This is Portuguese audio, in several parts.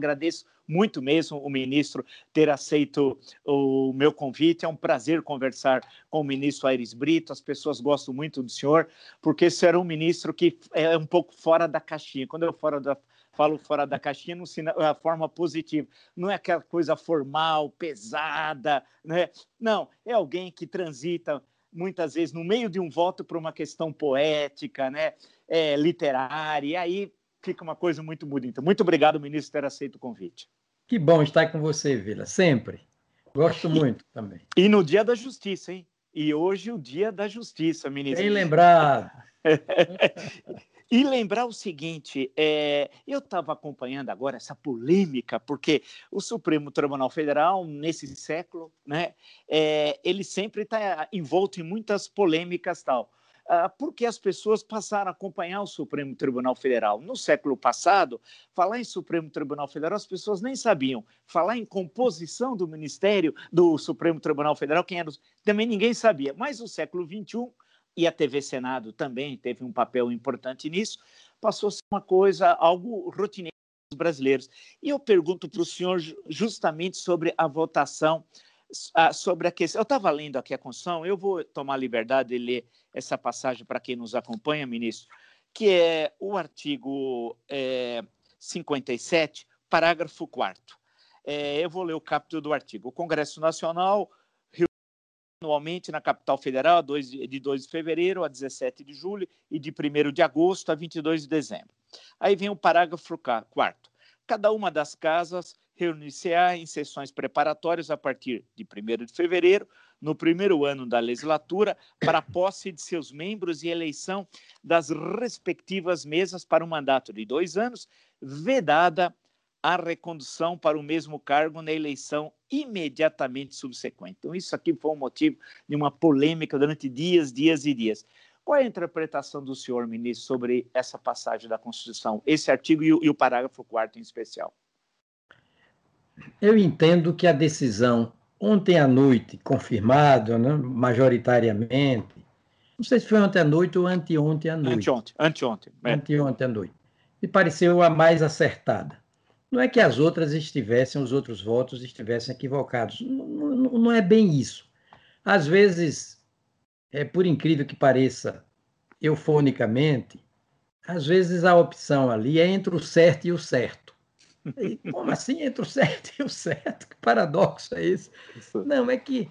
Agradeço muito mesmo o ministro ter aceito o meu convite. É um prazer conversar com o ministro Aires Brito. As pessoas gostam muito do senhor, porque esse era um ministro que é um pouco fora da caixinha. Quando eu fora da, falo fora da caixinha, no a forma positiva. Não é aquela coisa formal, pesada, né? Não, é alguém que transita muitas vezes no meio de um voto para uma questão poética, né? É, literária. E aí fica uma coisa muito bonita. Muito obrigado, ministro, por ter aceito o convite. Que bom estar com você, Vila, sempre. Gosto muito também. E no Dia da Justiça, hein? E hoje o Dia da Justiça, ministro. Bem lembrado. E lembrar o seguinte, é, eu estava acompanhando agora essa polêmica, porque o Supremo Tribunal Federal, nesse século, né, é, ele sempre está envolto em muitas polêmicas tal. Ah, porque as pessoas passaram a acompanhar o Supremo Tribunal Federal. No século passado, falar em Supremo Tribunal Federal, as pessoas nem sabiam. Falar em composição do Ministério do Supremo Tribunal Federal, quem era, também ninguém sabia. Mas o século XXI, e a TV Senado também teve um papel importante nisso, passou a ser uma coisa, algo rotineiro dos brasileiros. E eu pergunto para o senhor justamente sobre a votação sobre a questão. Eu estava lendo aqui a Constituição, eu vou tomar liberdade de ler essa passagem para quem nos acompanha, ministro, que é o artigo é, 57, parágrafo 4. É, eu vou ler o capítulo do artigo. O Congresso Nacional anualmente na capital federal, de 2 de fevereiro a 17 de julho e de 1 de agosto a 22 de dezembro. Aí vem o parágrafo 4. Cada uma das casas reunir-se-á em sessões preparatórias a partir de 1 de fevereiro, no primeiro ano da legislatura, para a posse de seus membros e eleição das respectivas mesas para um mandato de dois anos, vedada a recondução para o mesmo cargo na eleição imediatamente subsequente. Então, isso aqui foi um motivo de uma polêmica durante dias, dias e dias. Qual é a interpretação do senhor, ministro, sobre essa passagem da Constituição, esse artigo e o, e o parágrafo 4 em especial? Eu entendo que a decisão, ontem à noite, confirmada, né, majoritariamente, não sei se foi ontem à noite ou anteontem à noite. Anteontem, anteontem. É. Anteontem à noite. Me pareceu a mais acertada. Não é que as outras estivessem, os outros votos estivessem equivocados. Não, não, não é bem isso. Às vezes, é por incrível que pareça, eufonicamente, às vezes a opção ali é entre o certo e o certo. E, como assim entre o certo e o certo? Que paradoxo é esse? Isso. Não, é que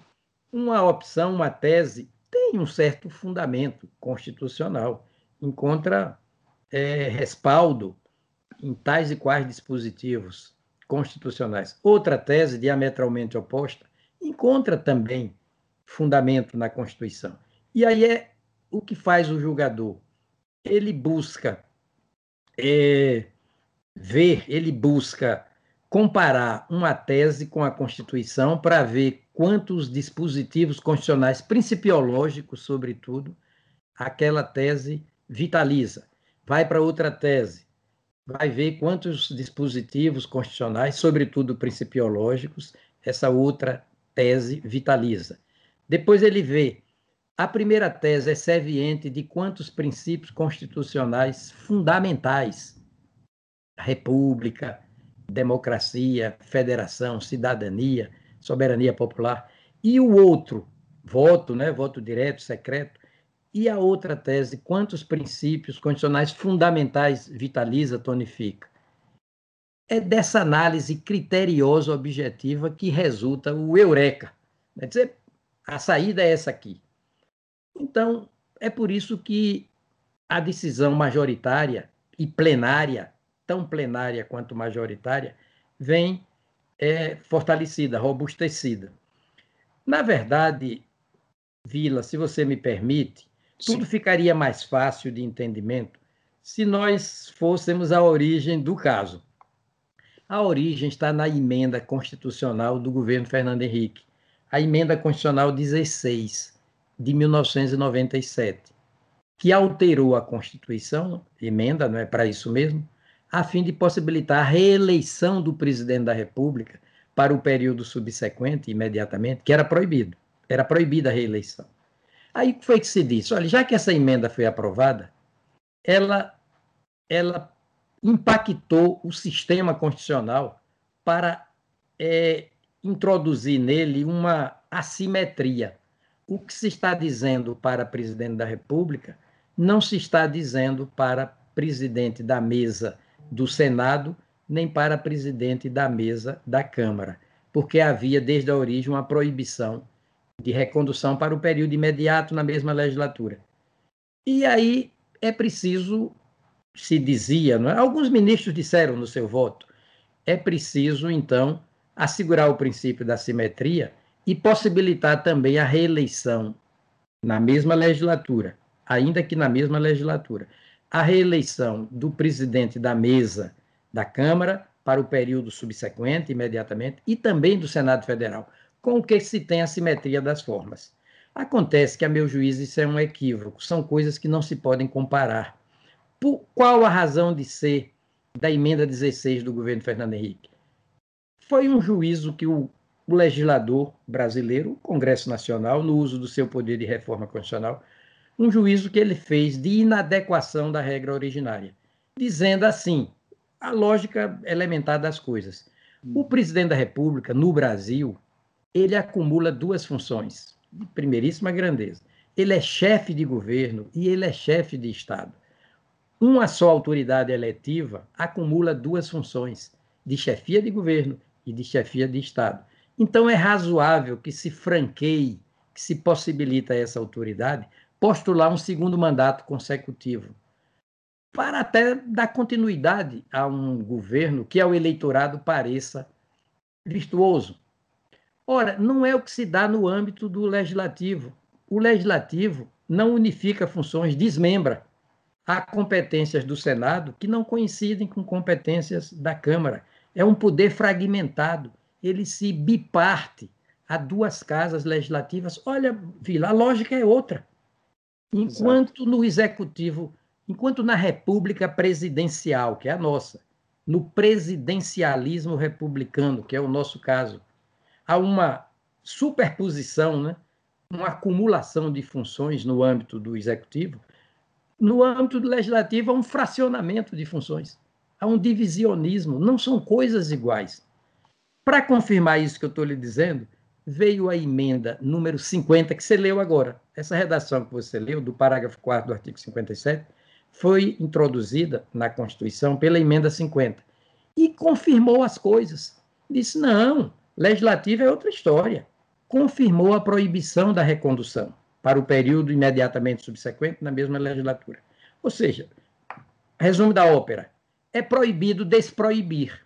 uma opção, uma tese, tem um certo fundamento constitucional, encontra é, respaldo em tais e quais dispositivos constitucionais. Outra tese, diametralmente oposta, encontra também fundamento na Constituição. E aí é o que faz o julgador. Ele busca é, ver, ele busca comparar uma tese com a Constituição para ver quantos dispositivos constitucionais principiológicos, sobretudo, aquela tese vitaliza. Vai para outra tese, vai ver quantos dispositivos constitucionais, sobretudo principiológicos, essa outra tese vitaliza. Depois ele vê a primeira tese é serviente de quantos princípios constitucionais fundamentais república, democracia, federação, cidadania, soberania popular, e o outro, voto, né, voto direto, secreto, e a outra tese, quantos princípios condicionais fundamentais vitaliza, tonifica. É dessa análise criteriosa, objetiva, que resulta o eureka. Quer dizer, a saída é essa aqui. Então, é por isso que a decisão majoritária e plenária tão plenária quanto majoritária, vem é, fortalecida, robustecida. Na verdade, Vila, se você me permite, tudo Sim. ficaria mais fácil de entendimento se nós fôssemos a origem do caso. A origem está na emenda constitucional do governo Fernando Henrique, a emenda constitucional 16 de 1997, que alterou a Constituição, emenda, não é para isso mesmo, a fim de possibilitar a reeleição do presidente da República para o período subsequente, imediatamente, que era proibido. Era proibida a reeleição. Aí foi que se disse: olha, já que essa emenda foi aprovada, ela, ela impactou o sistema constitucional para é, introduzir nele uma assimetria. O que se está dizendo para presidente da República não se está dizendo para presidente da mesa do Senado, nem para presidente da mesa da Câmara, porque havia desde a origem uma proibição de recondução para o período imediato na mesma legislatura. E aí é preciso, se dizia, é? alguns ministros disseram no seu voto, é preciso, então, assegurar o princípio da simetria e possibilitar também a reeleição na mesma legislatura, ainda que na mesma legislatura, a reeleição do presidente da mesa da Câmara para o período subsequente, imediatamente, e também do Senado Federal, com o que se tem a simetria das formas. Acontece que, a meu juízo, isso é um equívoco, são coisas que não se podem comparar. Por qual a razão de ser da emenda 16 do governo Fernando Henrique? Foi um juízo que o, o legislador brasileiro, o Congresso Nacional, no uso do seu poder de reforma constitucional, um juízo que ele fez de inadequação da regra originária, dizendo assim, a lógica elementar das coisas. O presidente da República, no Brasil, ele acumula duas funções de primeiríssima grandeza. Ele é chefe de governo e ele é chefe de Estado. Uma só autoridade eletiva acumula duas funções, de chefia de governo e de chefia de Estado. Então, é razoável que se franqueie, que se possibilita essa autoridade postular um segundo mandato consecutivo, para até dar continuidade a um governo que ao eleitorado pareça virtuoso. Ora, não é o que se dá no âmbito do legislativo. O legislativo não unifica funções, desmembra. Há competências do Senado que não coincidem com competências da Câmara é um poder fragmentado, ele se biparte a duas casas legislativas. Olha, Vila, a lógica é outra. Enquanto Exato. no executivo, enquanto na república presidencial, que é a nossa, no presidencialismo republicano, que é o nosso caso, há uma superposição, né? uma acumulação de funções no âmbito do executivo, no âmbito do legislativo há um fracionamento de funções há um divisionismo, não são coisas iguais. Para confirmar isso que eu estou lhe dizendo, veio a emenda número 50, que você leu agora. Essa redação que você leu, do parágrafo 4 do artigo 57, foi introduzida na Constituição pela emenda 50 e confirmou as coisas. Disse: não, legislativa é outra história. Confirmou a proibição da recondução para o período imediatamente subsequente na mesma legislatura. Ou seja, resumo da ópera: é proibido desproibir.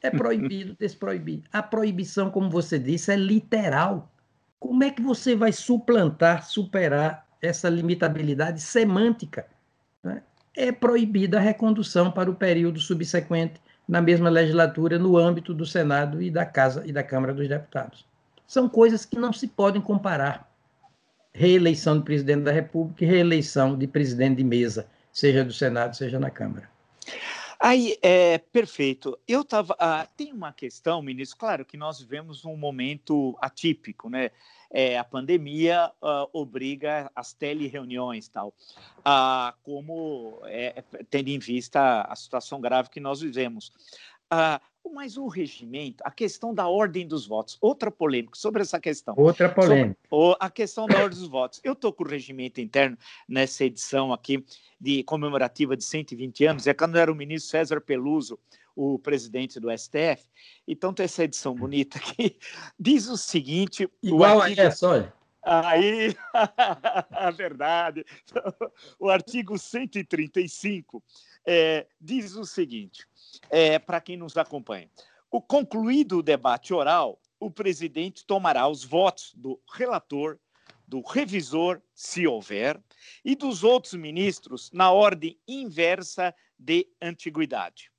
É proibido desproibir. A proibição, como você disse, é literal. Como é que você vai suplantar, superar essa limitabilidade semântica? Né? É proibida a recondução para o período subsequente na mesma legislatura no âmbito do Senado e da Casa e da Câmara dos Deputados. São coisas que não se podem comparar. Reeleição de presidente da República e reeleição de presidente de mesa seja do Senado, seja na Câmara. Aí, é perfeito. Eu estava. Ah, tem uma questão, ministro, claro que nós vivemos um momento atípico, né? É, a pandemia uh, obriga as telereuniões tal, uh, como é, tendo em vista a situação grave que nós vivemos. Mas o regimento, a questão da ordem dos votos, outra polêmica sobre essa questão. Outra polêmica. Sobre, a questão da ordem dos votos. Eu estou com o regimento interno nessa edição aqui de comemorativa de 120 anos, é quando era o ministro César Peluso, o presidente do STF. Então tem essa edição bonita aqui. Diz o seguinte. Igual o artigo... a essa, olha. Aí, a verdade. O artigo 135 é, diz o seguinte: é, para quem nos acompanha. O concluído o debate oral, o presidente tomará os votos do relator, do revisor, se houver, e dos outros ministros na ordem inversa de antiguidade.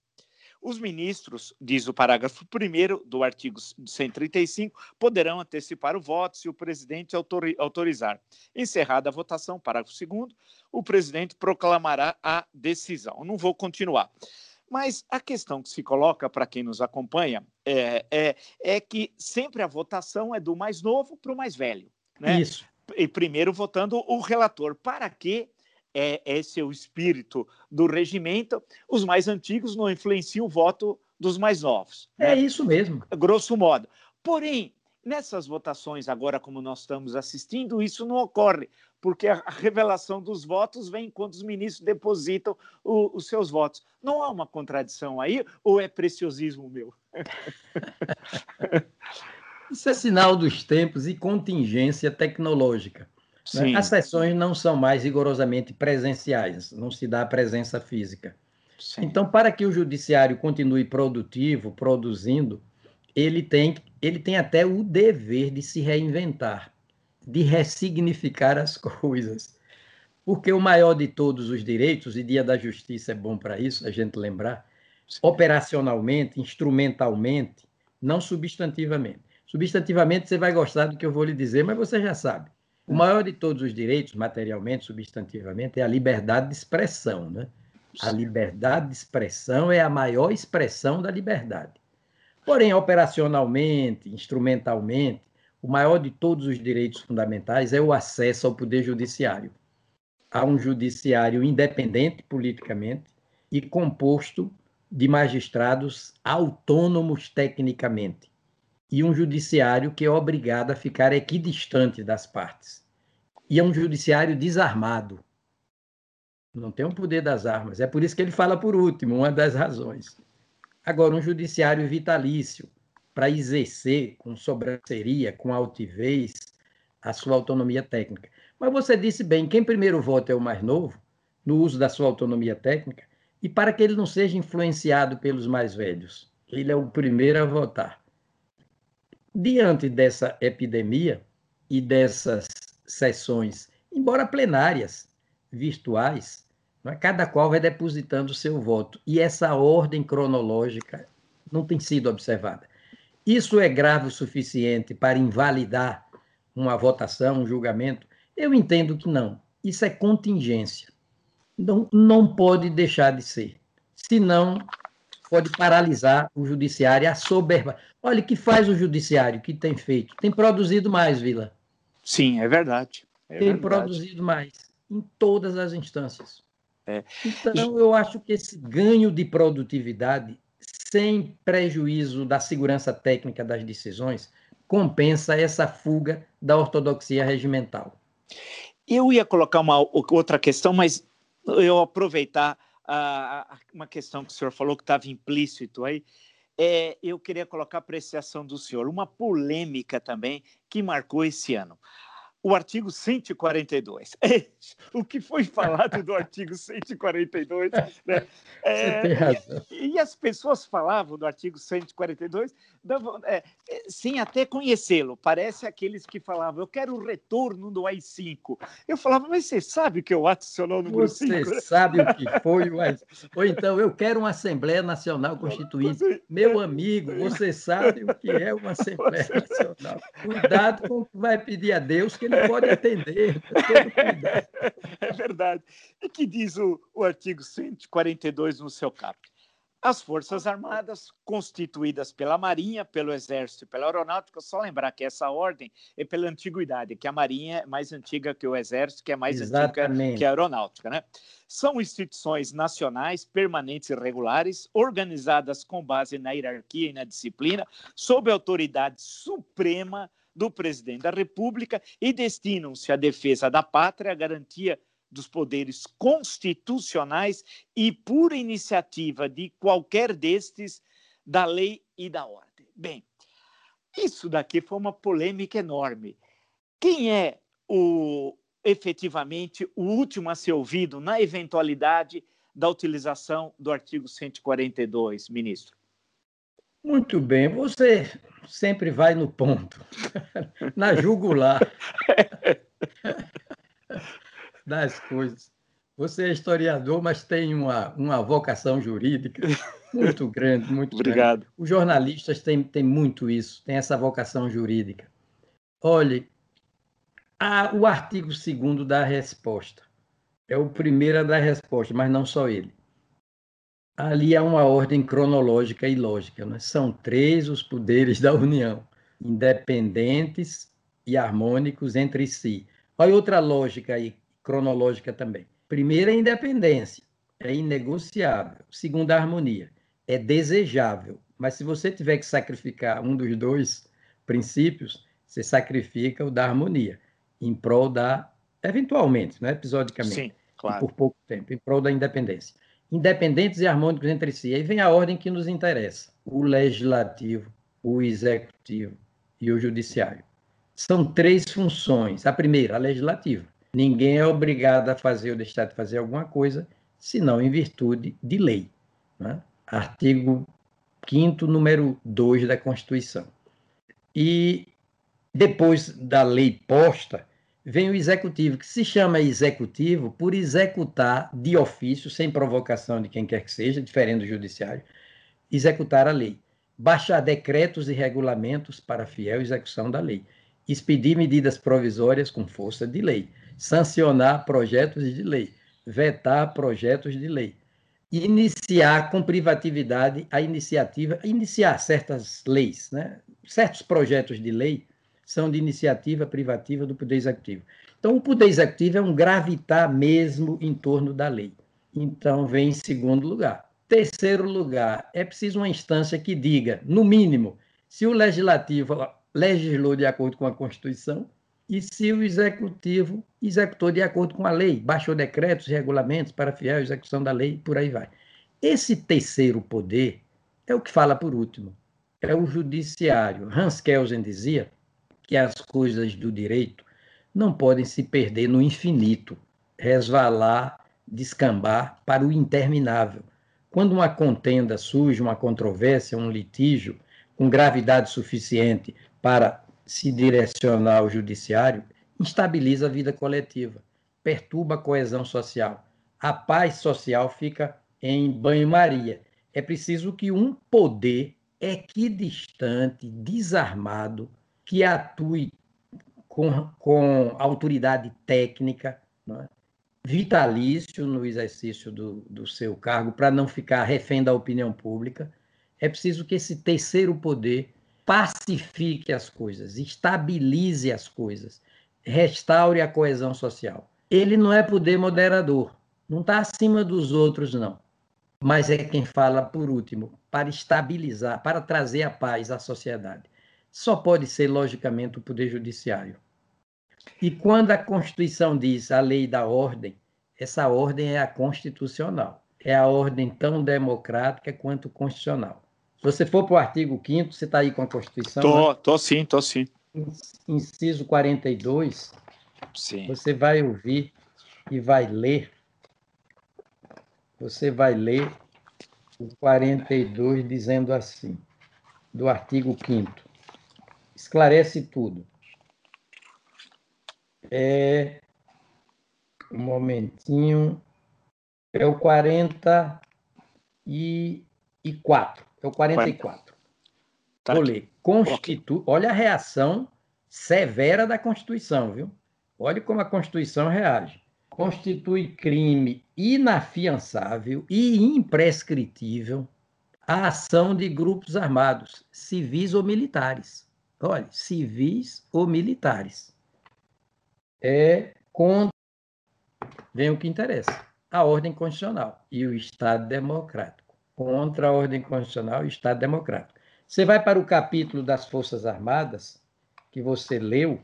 Os ministros, diz o parágrafo 1 do artigo 135, poderão antecipar o voto se o presidente autorizar. Encerrada a votação, parágrafo 2, o presidente proclamará a decisão. Não vou continuar. Mas a questão que se coloca para quem nos acompanha é, é, é, que sempre a votação é do mais novo para o mais velho. Né? Isso. E primeiro votando o relator. Para que é, esse é o espírito do regimento, os mais antigos não influenciam o voto dos mais novos. Né? É isso mesmo. Grosso modo. Porém, nessas votações, agora como nós estamos assistindo, isso não ocorre, porque a revelação dos votos vem quando os ministros depositam o, os seus votos. Não há uma contradição aí, ou é preciosismo meu? Isso é sinal dos tempos e contingência tecnológica. Né? As sessões não são mais rigorosamente presenciais, não se dá a presença física. Sim. Então, para que o judiciário continue produtivo, produzindo, ele tem, ele tem até o dever de se reinventar, de ressignificar as coisas. Porque o maior de todos os direitos, e Dia da Justiça é bom para isso, a gente lembrar, Sim. operacionalmente, instrumentalmente, não substantivamente. Substantivamente, você vai gostar do que eu vou lhe dizer, mas você já sabe. O maior de todos os direitos, materialmente, substantivamente, é a liberdade de expressão. Né? A liberdade de expressão é a maior expressão da liberdade. Porém, operacionalmente, instrumentalmente, o maior de todos os direitos fundamentais é o acesso ao poder judiciário. Há um judiciário independente politicamente e composto de magistrados autônomos tecnicamente, e um judiciário que é obrigado a ficar equidistante das partes. E é um judiciário desarmado. Não tem o poder das armas. É por isso que ele fala por último, uma das razões. Agora, um judiciário vitalício, para exercer com sobranceria, com altivez, a sua autonomia técnica. Mas você disse bem, quem primeiro vota é o mais novo, no uso da sua autonomia técnica, e para que ele não seja influenciado pelos mais velhos. Ele é o primeiro a votar. Diante dessa epidemia e dessas sessões, embora plenárias, virtuais, é? cada qual vai depositando o seu voto. E essa ordem cronológica não tem sido observada. Isso é grave o suficiente para invalidar uma votação, um julgamento? Eu entendo que não. Isso é contingência. Não, não pode deixar de ser. Senão, pode paralisar o judiciário, a soberba. Olha, o que faz o judiciário, que tem feito? Tem produzido mais, Vila. Sim, é verdade. É tem verdade. produzido mais, em todas as instâncias. É. Então, eu acho que esse ganho de produtividade, sem prejuízo da segurança técnica das decisões, compensa essa fuga da ortodoxia regimental. Eu ia colocar uma outra questão, mas eu aproveitar a, uma questão que o senhor falou que estava implícito aí. É, eu queria colocar a apreciação do senhor, uma polêmica também que marcou esse ano o artigo 142. o que foi falado do artigo 142, né? É, e, e, as pessoas falavam do artigo 142 é, é, sem até conhecê-lo. Parece aqueles que falavam, eu quero o retorno do AI-5. Eu falava, mas você sabe que é o ato adicional número você 5? Você sabe o que foi o AI-5. Ou então, eu quero uma Assembleia Nacional Constituinte. Meu amigo, você sabe o que é uma Assembleia Nacional. Cuidado com o que vai pedir a Deus, que ele pode atender. É verdade. E que diz o, o artigo 142 no seu capítulo? As Forças Armadas, constituídas pela Marinha, pelo Exército e pela Aeronáutica, só lembrar que essa ordem é pela antiguidade, que a Marinha é mais antiga que o Exército, que é mais Exatamente. antiga que a Aeronáutica, né? São instituições nacionais, permanentes e regulares, organizadas com base na hierarquia e na disciplina, sob a autoridade suprema do presidente da República e destinam-se à defesa da pátria, à garantia dos poderes constitucionais e, por iniciativa de qualquer destes, da lei e da ordem. Bem, isso daqui foi uma polêmica enorme. Quem é o efetivamente o último a ser ouvido na eventualidade da utilização do artigo 142, ministro? Muito bem, você sempre vai no ponto, na jugular. das coisas. Você é historiador, mas tem uma, uma vocação jurídica muito grande, muito Obrigado. Grande. Os jornalistas têm, têm muito isso, têm essa vocação jurídica. Olhe, a, o artigo 2 da resposta. É o primeiro a dar resposta, mas não só ele. Ali há uma ordem cronológica e lógica. Né? São três os poderes da União, independentes e harmônicos entre si. Olha outra lógica aí cronológica também. Primeiro, a independência. É inegociável. Segundo, a harmonia. É desejável. Mas se você tiver que sacrificar um dos dois princípios, você sacrifica o da harmonia, em prol da. Eventualmente, não é episodicamente. Sim, claro. Por pouco tempo, em prol da independência. Independentes e harmônicos entre si. Aí vem a ordem que nos interessa: o legislativo, o executivo e o judiciário. São três funções. A primeira, a legislativa. Ninguém é obrigado a fazer ou deixar de fazer alguma coisa, senão em virtude de lei. Né? Artigo 5 número 2 da Constituição. E depois da lei posta, vem o executivo, que se chama executivo por executar de ofício, sem provocação de quem quer que seja, diferente do judiciário, executar a lei. Baixar decretos e regulamentos para fiel execução da lei, expedir medidas provisórias com força de lei, sancionar projetos de lei, vetar projetos de lei, iniciar com privatividade a iniciativa, iniciar certas leis, né? certos projetos de lei são de iniciativa privativa do Poder Executivo. Então, o Poder Executivo é um gravitar mesmo em torno da lei. Então, vem em segundo lugar. Terceiro lugar, é preciso uma instância que diga, no mínimo, se o legislativo legislou de acordo com a Constituição e se o executivo executou de acordo com a lei, baixou decretos e regulamentos para fiel execução da lei, por aí vai. Esse terceiro poder é o que fala por último, é o judiciário. Hans Kelsen dizia que as coisas do direito não podem se perder no infinito, resvalar, descambar para o interminável quando uma contenda surge, uma controvérsia, um litígio com gravidade suficiente para se direcionar ao judiciário, instabiliza a vida coletiva, perturba a coesão social. A paz social fica em banho-maria. É preciso que um poder equidistante, desarmado, que atue com, com autoridade técnica, é? vitalício no exercício do, do seu cargo para não ficar refém da opinião pública. É preciso que esse terceiro poder pacifique as coisas, estabilize as coisas, restaure a coesão social. Ele não é poder moderador, não está acima dos outros, não. Mas é quem fala por último, para estabilizar, para trazer a paz à sociedade. Só pode ser, logicamente, o Poder Judiciário. E quando a Constituição diz a lei da ordem, essa ordem é a constitucional. É a ordem tão democrática quanto constitucional. Se você for para o artigo 5 você está aí com a Constituição? Tô, né? tô sim, tô sim. Inciso 42, sim. você vai ouvir e vai ler. Você vai ler o 42 dizendo assim, do artigo 5 Esclarece tudo. É, um momentinho. É o 44. É o 44. Tá Vou ler. Constitu... Olha a reação severa da Constituição, viu? Olha como a Constituição reage. Constitui crime inafiançável e imprescritível a ação de grupos armados, civis ou militares. Olha, civis ou militares é contra. Vem o que interessa: a ordem constitucional e o Estado democrático. Contra a ordem constitucional e o Estado democrático. Você vai para o capítulo das Forças Armadas, que você leu,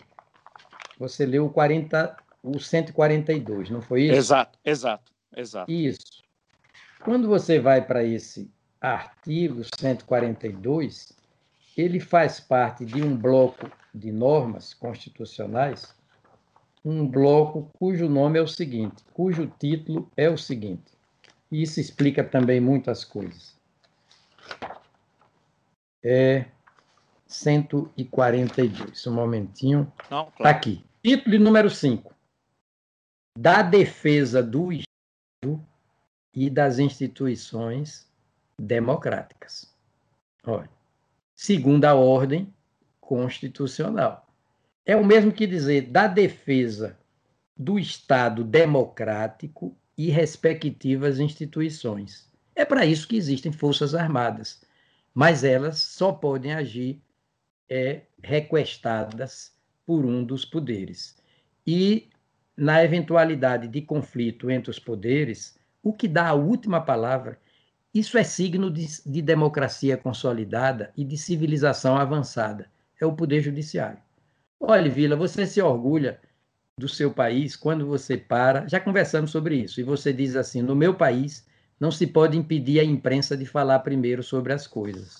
você leu o, 40, o 142, não foi isso? Exato, exato, exato. Isso. Quando você vai para esse artigo 142, ele faz parte de um bloco de normas constitucionais um bloco cujo nome é o seguinte, cujo título é o seguinte. E isso explica também muitas coisas. É 142. Um momentinho. Está claro. aqui. Título número 5. Da defesa do Estado e das instituições democráticas. Olha, segundo a ordem constitucional é o mesmo que dizer da defesa do Estado democrático e respectivas instituições. É para isso que existem forças armadas, mas elas só podem agir é, requestadas por um dos poderes. E na eventualidade de conflito entre os poderes, o que dá a última palavra, isso é signo de, de democracia consolidada e de civilização avançada. É o poder judiciário. Olha, Vila, você se orgulha do seu país quando você para. Já conversamos sobre isso. E você diz assim: no meu país não se pode impedir a imprensa de falar primeiro sobre as coisas.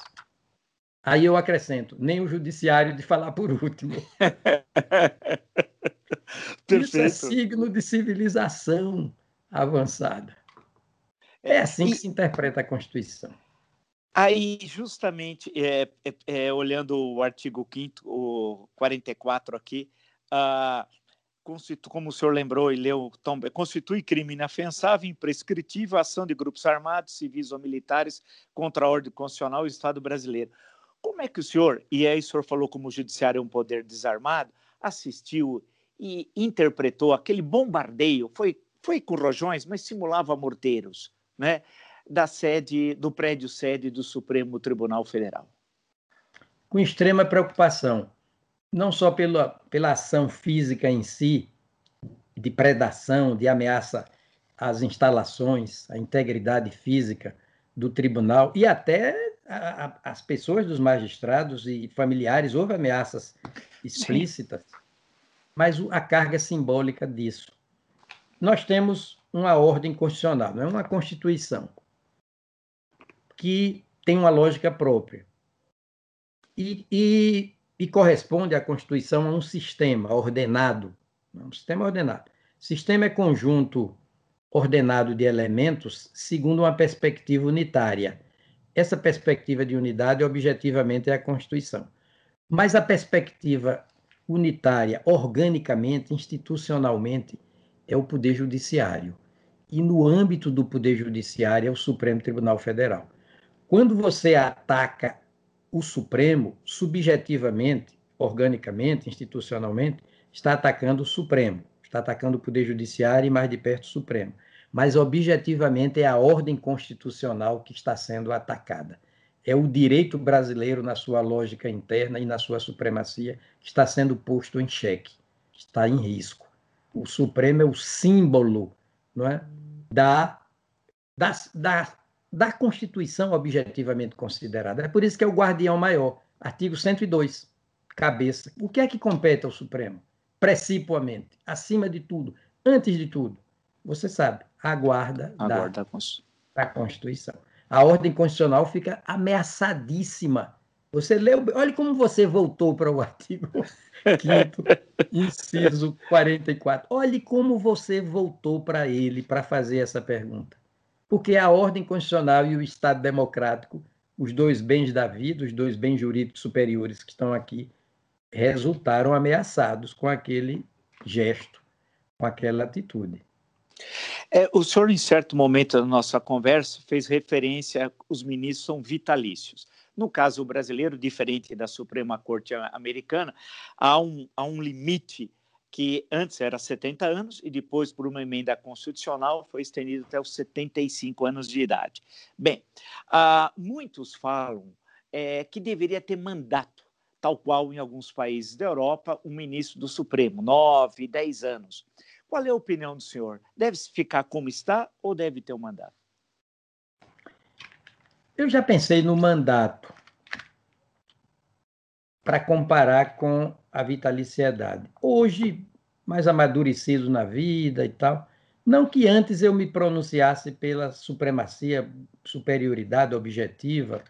Aí eu acrescento, nem o judiciário de falar por último. Isso é signo de civilização avançada. É assim que se interpreta a Constituição. Aí, justamente, é, é, é, olhando o artigo 5 o 44 aqui, como o senhor lembrou e leu, Tom, constitui crime inafensável, imprescritível a ação de grupos armados, civis ou militares contra a ordem constitucional e o Estado brasileiro. Como é que o senhor, e aí o senhor falou como o judiciário é um poder desarmado, assistiu e interpretou aquele bombardeio, foi, foi com rojões, mas simulava morteiros, né? da sede do prédio sede do Supremo Tribunal Federal. Com extrema preocupação, não só pela, pela ação física em si, de predação, de ameaça às instalações, à integridade física do tribunal e até as pessoas dos magistrados e familiares, houve ameaças explícitas, Sim. mas a carga simbólica disso. Nós temos uma ordem constitucional, não é uma constituição que tem uma lógica própria. E, e, e corresponde à Constituição a um sistema ordenado. Um sistema ordenado. Sistema é conjunto ordenado de elementos segundo uma perspectiva unitária. Essa perspectiva de unidade, objetivamente, é a Constituição. Mas a perspectiva unitária, organicamente, institucionalmente, é o Poder Judiciário. E no âmbito do Poder Judiciário é o Supremo Tribunal Federal. Quando você ataca o Supremo, subjetivamente, organicamente, institucionalmente, está atacando o Supremo, está atacando o Poder Judiciário e mais de perto o Supremo. Mas objetivamente é a ordem constitucional que está sendo atacada. É o direito brasileiro na sua lógica interna e na sua supremacia que está sendo posto em xeque, está em risco. O Supremo é o símbolo não é, da, da, da da Constituição objetivamente considerada. É por isso que é o guardião maior. Artigo 102, cabeça. O que é que compete ao Supremo? Precipuamente, acima de tudo, antes de tudo, você sabe, a guarda, a da, guarda da Constituição. A ordem constitucional fica ameaçadíssima. Você leu, olha como você voltou para o artigo 5 inciso 44. Olhe como você voltou para ele para fazer essa pergunta porque a ordem constitucional e o Estado democrático, os dois bens da vida, os dois bens jurídicos superiores que estão aqui, resultaram ameaçados com aquele gesto, com aquela atitude. É, o senhor, em certo momento da nossa conversa, fez referência os ministros são vitalícios. No caso brasileiro, diferente da Suprema Corte Americana, há um, há um limite que antes era 70 anos e depois, por uma emenda constitucional, foi estendido até os 75 anos de idade. Bem, uh, muitos falam é, que deveria ter mandato, tal qual em alguns países da Europa, um ministro do Supremo, 9, 10 anos. Qual é a opinião do senhor? Deve ficar como está ou deve ter um mandato? Eu já pensei no mandato para comparar com a vitaliciedade. Hoje, mais amadurecido na vida e tal, não que antes eu me pronunciasse pela supremacia, superioridade objetiva,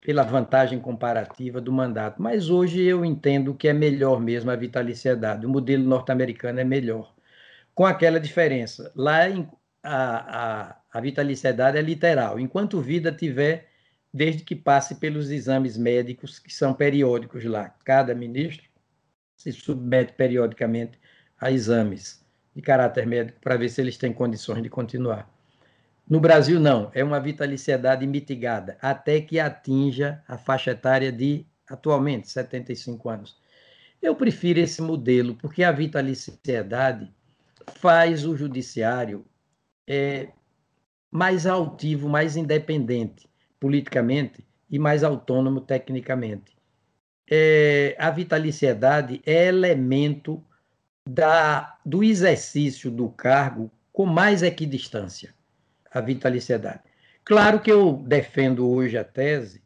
pela vantagem comparativa do mandato, mas hoje eu entendo que é melhor mesmo a vitaliciedade. O modelo norte-americano é melhor, com aquela diferença. Lá a, a, a vitaliciedade é literal. Enquanto vida tiver desde que passe pelos exames médicos que são periódicos lá. Cada ministro se submete periodicamente a exames de caráter médico para ver se eles têm condições de continuar. No Brasil, não, é uma vitaliciedade mitigada, até que atinja a faixa etária de, atualmente, 75 anos. Eu prefiro esse modelo, porque a vitaliciedade faz o judiciário é, mais altivo, mais independente politicamente e mais autônomo tecnicamente. É, a vitaliciedade é elemento da, do exercício do cargo com mais equidistância, a vitaliciedade. Claro que eu defendo hoje a tese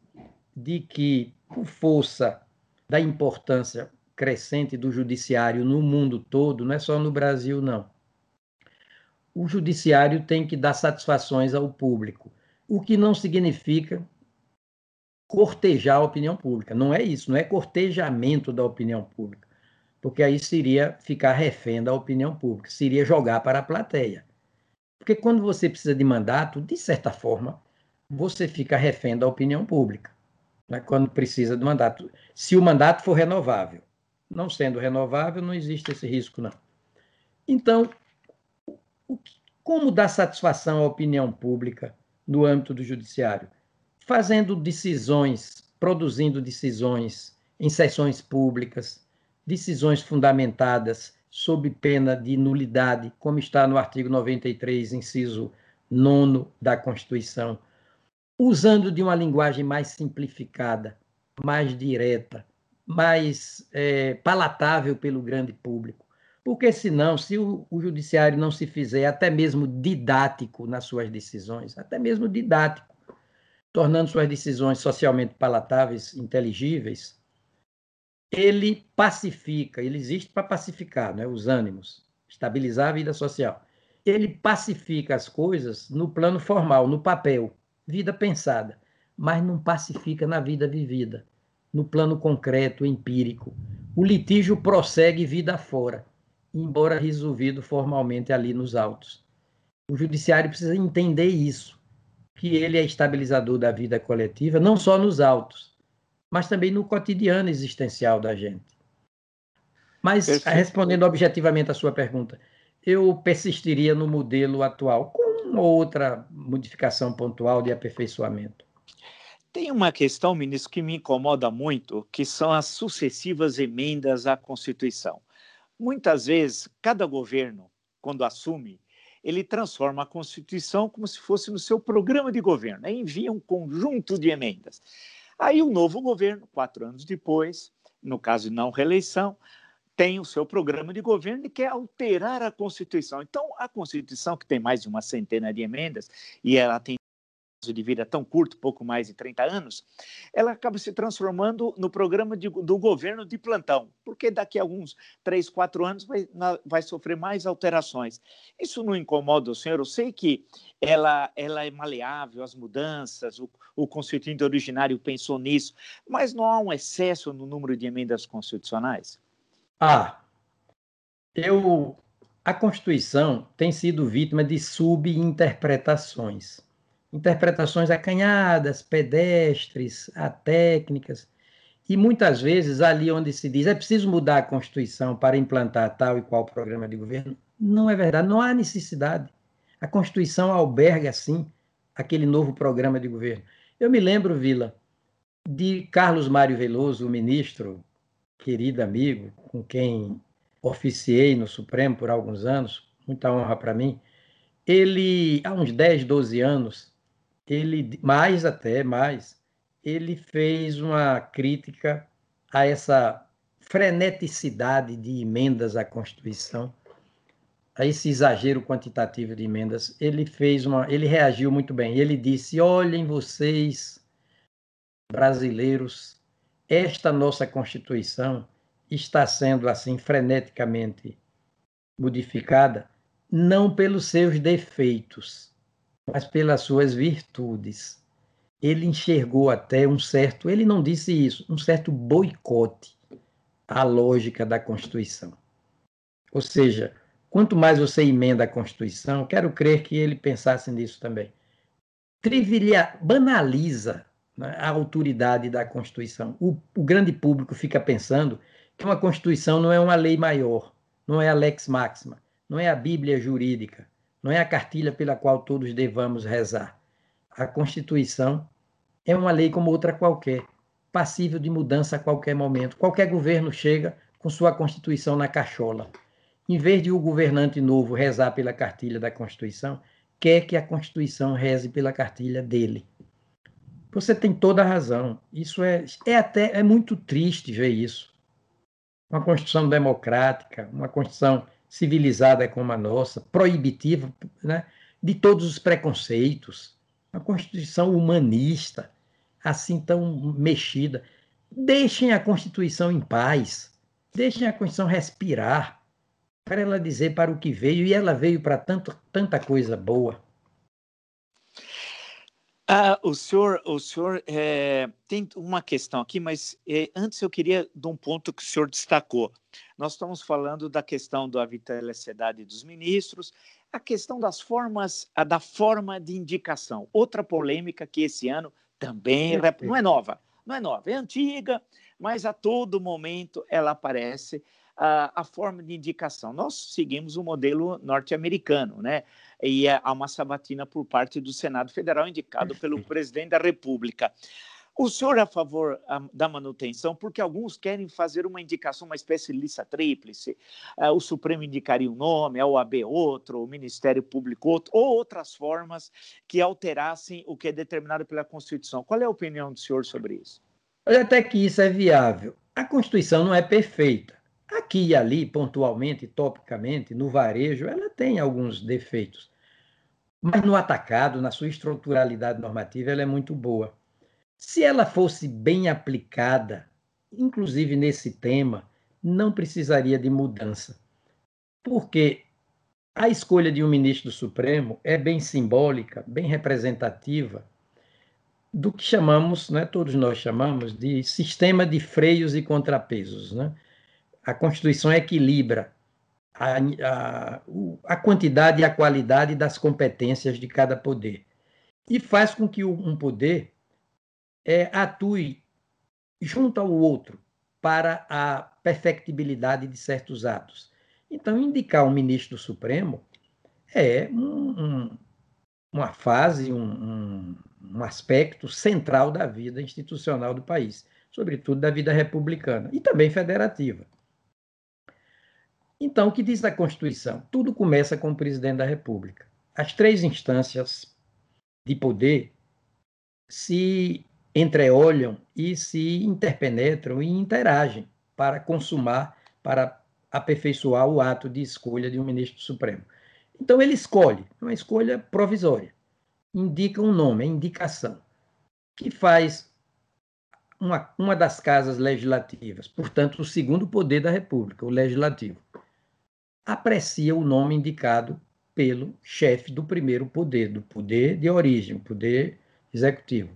de que, por força da importância crescente do judiciário no mundo todo, não é só no Brasil, não. O judiciário tem que dar satisfações ao público, o que não significa cortejar a opinião pública. Não é isso, não é cortejamento da opinião pública, porque aí seria ficar refém da opinião pública, seria jogar para a plateia. Porque quando você precisa de mandato, de certa forma, você fica refém da opinião pública. Né? Quando precisa de mandato. Se o mandato for renovável. Não sendo renovável, não existe esse risco, não. Então, como dar satisfação à opinião pública no âmbito do judiciário? Fazendo decisões, produzindo decisões em sessões públicas, decisões fundamentadas sob pena de nulidade, como está no artigo 93, inciso 9 da Constituição, usando de uma linguagem mais simplificada, mais direta, mais é, palatável pelo grande público. Porque, senão, se o, o judiciário não se fizer até mesmo didático nas suas decisões, até mesmo didático, tornando suas decisões socialmente palatáveis, inteligíveis, ele pacifica, ele existe para pacificar né, os ânimos, estabilizar a vida social. Ele pacifica as coisas no plano formal, no papel, vida pensada, mas não pacifica na vida vivida no plano concreto, empírico. O litígio prossegue vida fora, embora resolvido formalmente ali nos autos. O judiciário precisa entender isso, que ele é estabilizador da vida coletiva, não só nos autos, mas também no cotidiano existencial da gente. Mas, Perfeito. respondendo objetivamente à sua pergunta, eu persistiria no modelo atual, com outra modificação pontual de aperfeiçoamento. Tem uma questão, ministro, que me incomoda muito, que são as sucessivas emendas à Constituição. Muitas vezes, cada governo, quando assume, ele transforma a Constituição como se fosse no seu programa de governo, aí envia um conjunto de emendas. Aí o novo governo, quatro anos depois, no caso de não reeleição, tem o seu programa de governo e quer alterar a Constituição. Então, a Constituição, que tem mais de uma centena de emendas, e ela tem de vida tão curto, pouco mais de 30 anos, ela acaba se transformando no programa de, do governo de plantão, porque daqui a alguns 3, 4 anos vai, vai sofrer mais alterações. Isso não incomoda o senhor? Eu sei que ela, ela é maleável, as mudanças, o, o constituinte originário pensou nisso, mas não há um excesso no número de emendas constitucionais? Ah, eu a Constituição tem sido vítima de subinterpretações interpretações acanhadas, pedestres, técnicas. E muitas vezes, ali onde se diz é preciso mudar a Constituição para implantar tal e qual programa de governo, não é verdade, não há necessidade. A Constituição alberga, sim, aquele novo programa de governo. Eu me lembro, Vila, de Carlos Mário Veloso, o ministro, querido amigo, com quem oficiei no Supremo por alguns anos, muita honra para mim. Ele, há uns 10, 12 anos, ele mais até mais, ele fez uma crítica a essa freneticidade de emendas à Constituição, a esse exagero quantitativo de emendas. Ele fez uma, ele reagiu muito bem. Ele disse: "Olhem vocês, brasileiros, esta nossa Constituição está sendo assim freneticamente modificada não pelos seus defeitos, mas pelas suas virtudes. Ele enxergou até um certo, ele não disse isso, um certo boicote à lógica da Constituição. Ou seja, quanto mais você emenda a Constituição, quero crer que ele pensasse nisso também. Trivilia, banaliza né, a autoridade da Constituição. O, o grande público fica pensando que uma Constituição não é uma lei maior, não é a lex máxima, não é a Bíblia jurídica, não é a cartilha pela qual todos devamos rezar. A Constituição é uma lei como outra qualquer, passível de mudança a qualquer momento. Qualquer governo chega com sua Constituição na cachola. Em vez de o governante novo rezar pela cartilha da Constituição, quer que a Constituição reze pela cartilha dele. Você tem toda a razão. Isso é, é até é muito triste ver isso. uma Constituição democrática, uma Constituição civilizada como a nossa, proibitiva né, de todos os preconceitos, uma Constituição humanista, assim tão mexida. Deixem a Constituição em paz, deixem a Constituição respirar, para ela dizer para o que veio, e ela veio para tanta coisa boa. Ah, o senhor, o senhor é, tem uma questão aqui, mas é, antes eu queria de um ponto que o senhor destacou. Nós estamos falando da questão da vitaliciedade dos ministros, a questão das formas, a da forma de indicação. Outra polêmica que esse ano também não é nova, não é nova, é antiga, mas a todo momento ela aparece a, a forma de indicação. Nós seguimos o modelo norte-americano, né? E há uma sabatina por parte do Senado Federal indicado pelo presidente da República. O senhor é a favor da manutenção, porque alguns querem fazer uma indicação, uma espécie de lista tríplice. É, o Supremo indicaria um nome, a OAB outro, o Ministério Público outro, ou outras formas que alterassem o que é determinado pela Constituição. Qual é a opinião do senhor sobre isso? Olha, até que isso é viável. A Constituição não é perfeita. Aqui e ali, pontualmente, topicamente, no varejo, ela tem alguns defeitos. Mas no atacado, na sua estruturalidade normativa, ela é muito boa. Se ela fosse bem aplicada, inclusive nesse tema, não precisaria de mudança. Porque a escolha de um ministro do Supremo é bem simbólica, bem representativa do que chamamos, né, todos nós chamamos, de sistema de freios e contrapesos. Né? a Constituição equilibra a, a, a, quantidade e a qualidade das competências de cada poder e faz com que um poder é, atue junto ao outro para a perfectibilidade de certos atos. Então, indicar um ministro do Supremo é um, um, uma fase, um, um aspecto central da vida institucional do país, sobretudo da vida republicana e também federativa. Então, o que diz a Constituição? Tudo começa com o presidente da República. As três instâncias de poder se entreolham e se interpenetram e interagem para consumar, para aperfeiçoar o ato de escolha de um ministro supremo. Então, ele escolhe, é uma escolha provisória, indica um nome, é indicação, que faz uma, uma das casas legislativas, portanto, o segundo poder da República, o legislativo aprecia o nome indicado pelo chefe do primeiro poder, do poder de origem, poder executivo.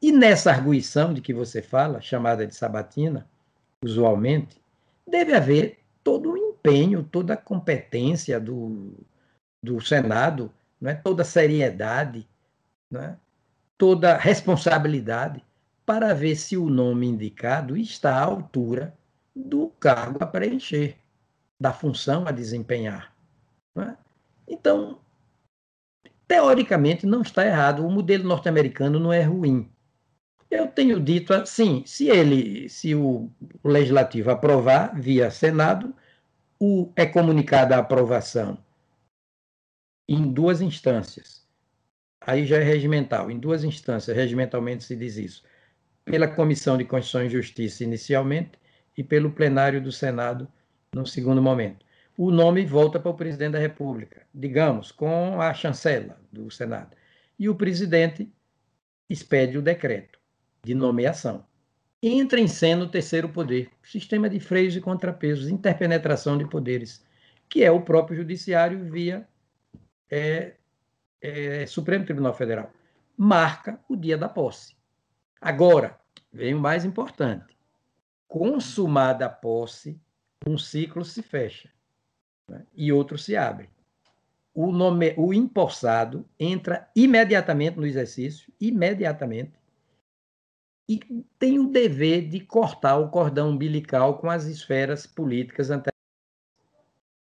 E nessa arguição de que você fala, chamada de sabatina, usualmente, deve haver todo o empenho, toda a competência do, do Senado, é? Toda a seriedade, é? Toda a responsabilidade para ver se o nome indicado está à altura do cargo a preencher da função a desempenhar. É? Então, teoricamente, não está errado. O modelo norte-americano não é ruim. Eu tenho dito assim: se ele, se o legislativo aprovar via Senado, o, é comunicada a aprovação em duas instâncias. Aí já é regimental, em duas instâncias, regimentalmente se diz isso. Pela Comissão de Constituição e Justiça inicialmente e pelo plenário do Senado no segundo momento. O nome volta para o presidente da República, digamos, com a chancela do Senado. E o presidente expede o decreto de nomeação. Entra em cena o terceiro poder, sistema de freios e contrapesos, interpenetração de poderes, que é o próprio judiciário via é, é, Supremo Tribunal Federal. Marca o dia da posse. Agora, vem o mais importante. Consumada a posse, um ciclo se fecha né? e outro se abre. O, nome, o empossado entra imediatamente no exercício, imediatamente, e tem o dever de cortar o cordão umbilical com as esferas políticas anteriores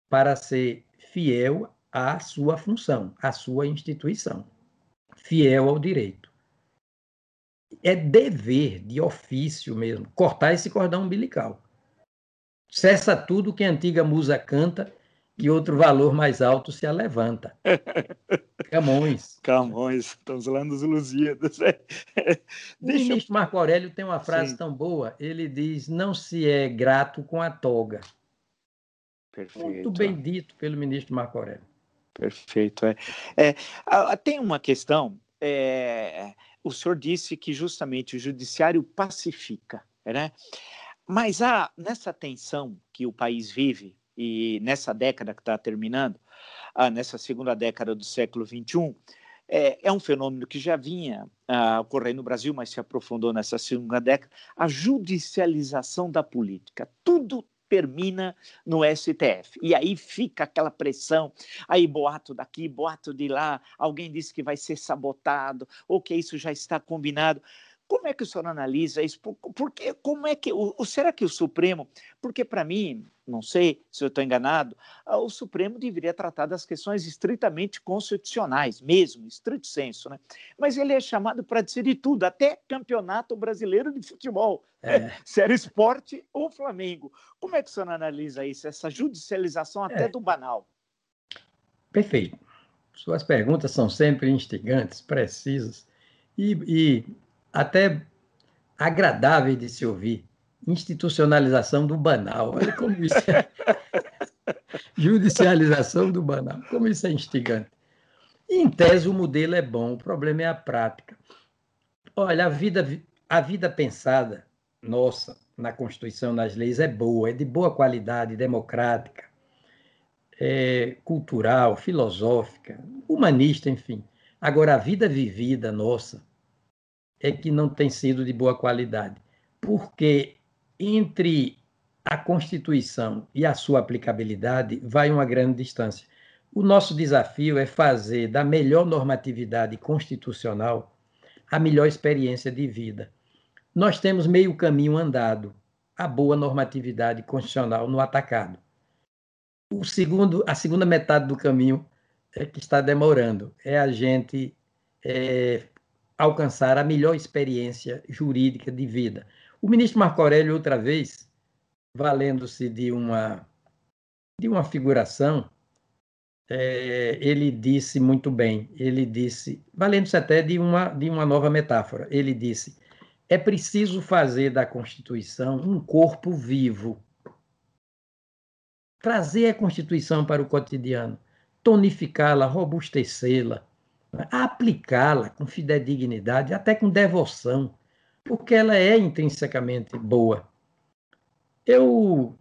para ser fiel à sua função, à sua instituição, fiel ao direito. É dever de ofício mesmo cortar esse cordão umbilical cessa tudo que a antiga musa canta que outro valor mais alto se levanta. Camões. Camões, estamos lá nos Lusíadas. O ministro Marco Aurélio tem uma frase Sim. tão boa, ele diz, não se é grato com a toga. Perfeito. Muito bem dito pelo ministro Marco Aurélio. Perfeito. É. é tem uma questão, é, o senhor disse que justamente o judiciário pacifica, né? Mas há, nessa tensão que o país vive, e nessa década que está terminando, ah, nessa segunda década do século XXI, é, é um fenômeno que já vinha ah, ocorrendo no Brasil, mas se aprofundou nessa segunda década, a judicialização da política. Tudo termina no STF. E aí fica aquela pressão, aí boato daqui, boato de lá, alguém disse que vai ser sabotado, ou que isso já está combinado. Como é que o senhor analisa isso? Porque, como é que, o, será que o Supremo, porque para mim, não sei se eu estou enganado, ah, o Supremo deveria tratar das questões estritamente constitucionais, mesmo, estrito senso, né? Mas ele é chamado para decidir tudo, até campeonato brasileiro de futebol, é. se era esporte ou Flamengo. Como é que o senhor analisa isso, essa judicialização até é. do banal? Perfeito. Suas perguntas são sempre instigantes, precisas e, e até agradável de se ouvir. Institucionalização do banal. Olha como isso é. Judicialização do banal. Como isso é instigante. Em tese, o modelo é bom, o problema é a prática. Olha, a vida, a vida pensada, nossa, na Constituição, nas leis, é boa, é de boa qualidade, democrática, é cultural, filosófica, humanista, enfim. Agora, a vida vivida, nossa, é que não tem sido de boa qualidade, porque entre a Constituição e a sua aplicabilidade vai uma grande distância. O nosso desafio é fazer da melhor normatividade constitucional a melhor experiência de vida. Nós temos meio caminho andado, a boa normatividade constitucional no atacado. O segundo, a segunda metade do caminho é que está demorando, é a gente é, alcançar a melhor experiência jurídica de vida. O ministro Marco Aurélio, outra vez, valendo-se de uma, de uma figuração, é, ele disse muito bem, ele disse, valendo-se até de uma, de uma nova metáfora, ele disse, é preciso fazer da Constituição um corpo vivo. Trazer a Constituição para o cotidiano, tonificá-la, robustecê-la, aplicá-la com fidedignidade, até com devoção, porque ela é intrinsecamente boa. Eu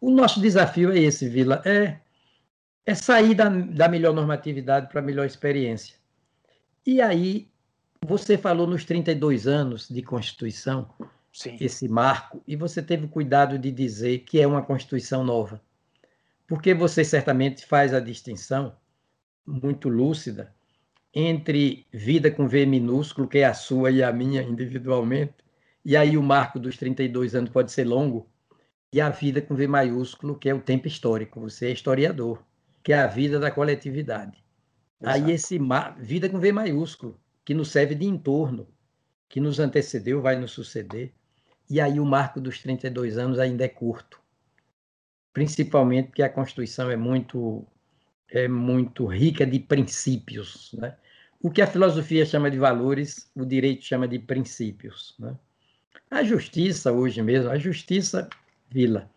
o nosso desafio é esse, Vila, é, é sair da, da melhor normatividade para a melhor experiência. E aí, você falou nos 32 anos de Constituição, Sim. esse marco, e você teve cuidado de dizer que é uma Constituição nova. Porque você certamente faz a distinção muito lúcida entre vida com V minúsculo, que é a sua e a minha individualmente, e aí o marco dos 32 anos pode ser longo, e a vida com V maiúsculo, que é o tempo histórico, você é historiador, que é a vida da coletividade. Exato. Aí esse vida com V maiúsculo, que nos serve de entorno, que nos antecedeu, vai nos suceder, e aí o marco dos 32 anos ainda é curto. Principalmente porque a Constituição é muito é muito rica de princípios. Né? O que a filosofia chama de valores, o direito chama de princípios. Né? A justiça, hoje mesmo, a justiça, Vila,